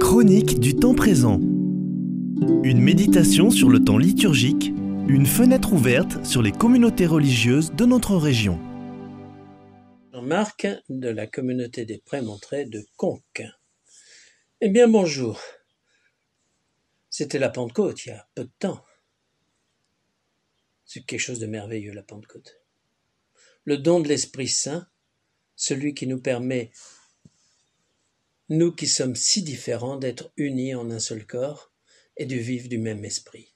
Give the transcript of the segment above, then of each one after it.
Chronique du temps présent. Une méditation sur le temps liturgique, une fenêtre ouverte sur les communautés religieuses de notre région. Jean-Marc de la communauté des prémontrés de Conques. Eh bien bonjour. C'était la Pentecôte il y a peu de temps. C'est quelque chose de merveilleux la Pentecôte. Le don de l'Esprit Saint, celui qui nous permet nous qui sommes si différents, d'être unis en un seul corps et de vivre du même esprit.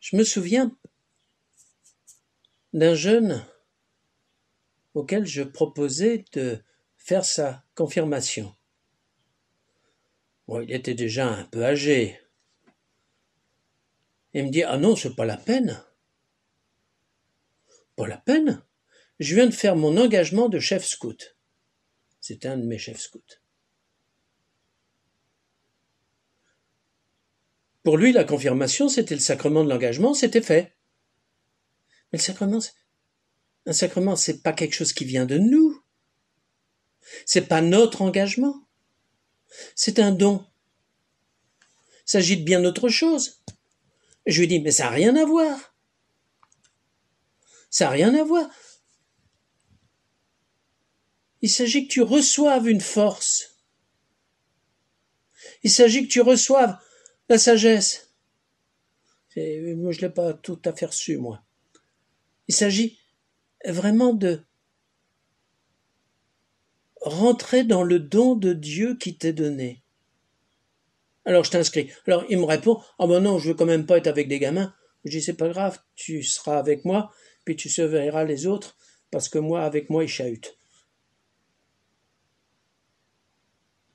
Je me souviens d'un jeune auquel je proposais de faire sa confirmation. Il était déjà un peu âgé. Il me dit Ah non, c'est pas la peine. Pas la peine. Je viens de faire mon engagement de chef scout. C'était un de mes chefs scouts. Pour lui, la confirmation, c'était le sacrement de l'engagement, c'était fait. Mais le sacrement, un sacrement, c'est pas quelque chose qui vient de nous. C'est pas notre engagement. C'est un don. Il s'agit de bien autre chose. Je lui dis, mais ça n'a rien à voir. Ça n'a rien à voir. Il s'agit que tu reçoives une force. Il s'agit que tu reçoives la sagesse. moi, je l'ai pas tout à fait reçu, moi. Il s'agit vraiment de rentrer dans le don de Dieu qui t'est donné. Alors je t'inscris. Alors il me répond Ah ben non, je veux quand même pas être avec des gamins. Je dis C'est pas grave, tu seras avec moi, puis tu surveilleras les autres, parce que moi, avec moi, ils chahutent.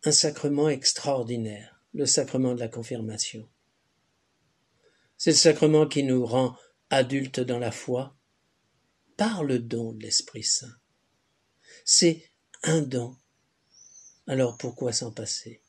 Un sacrement extraordinaire, le sacrement de la confirmation. C'est le sacrement qui nous rend adultes dans la foi par le don de l'Esprit Saint. C'est un don. Alors pourquoi s'en passer?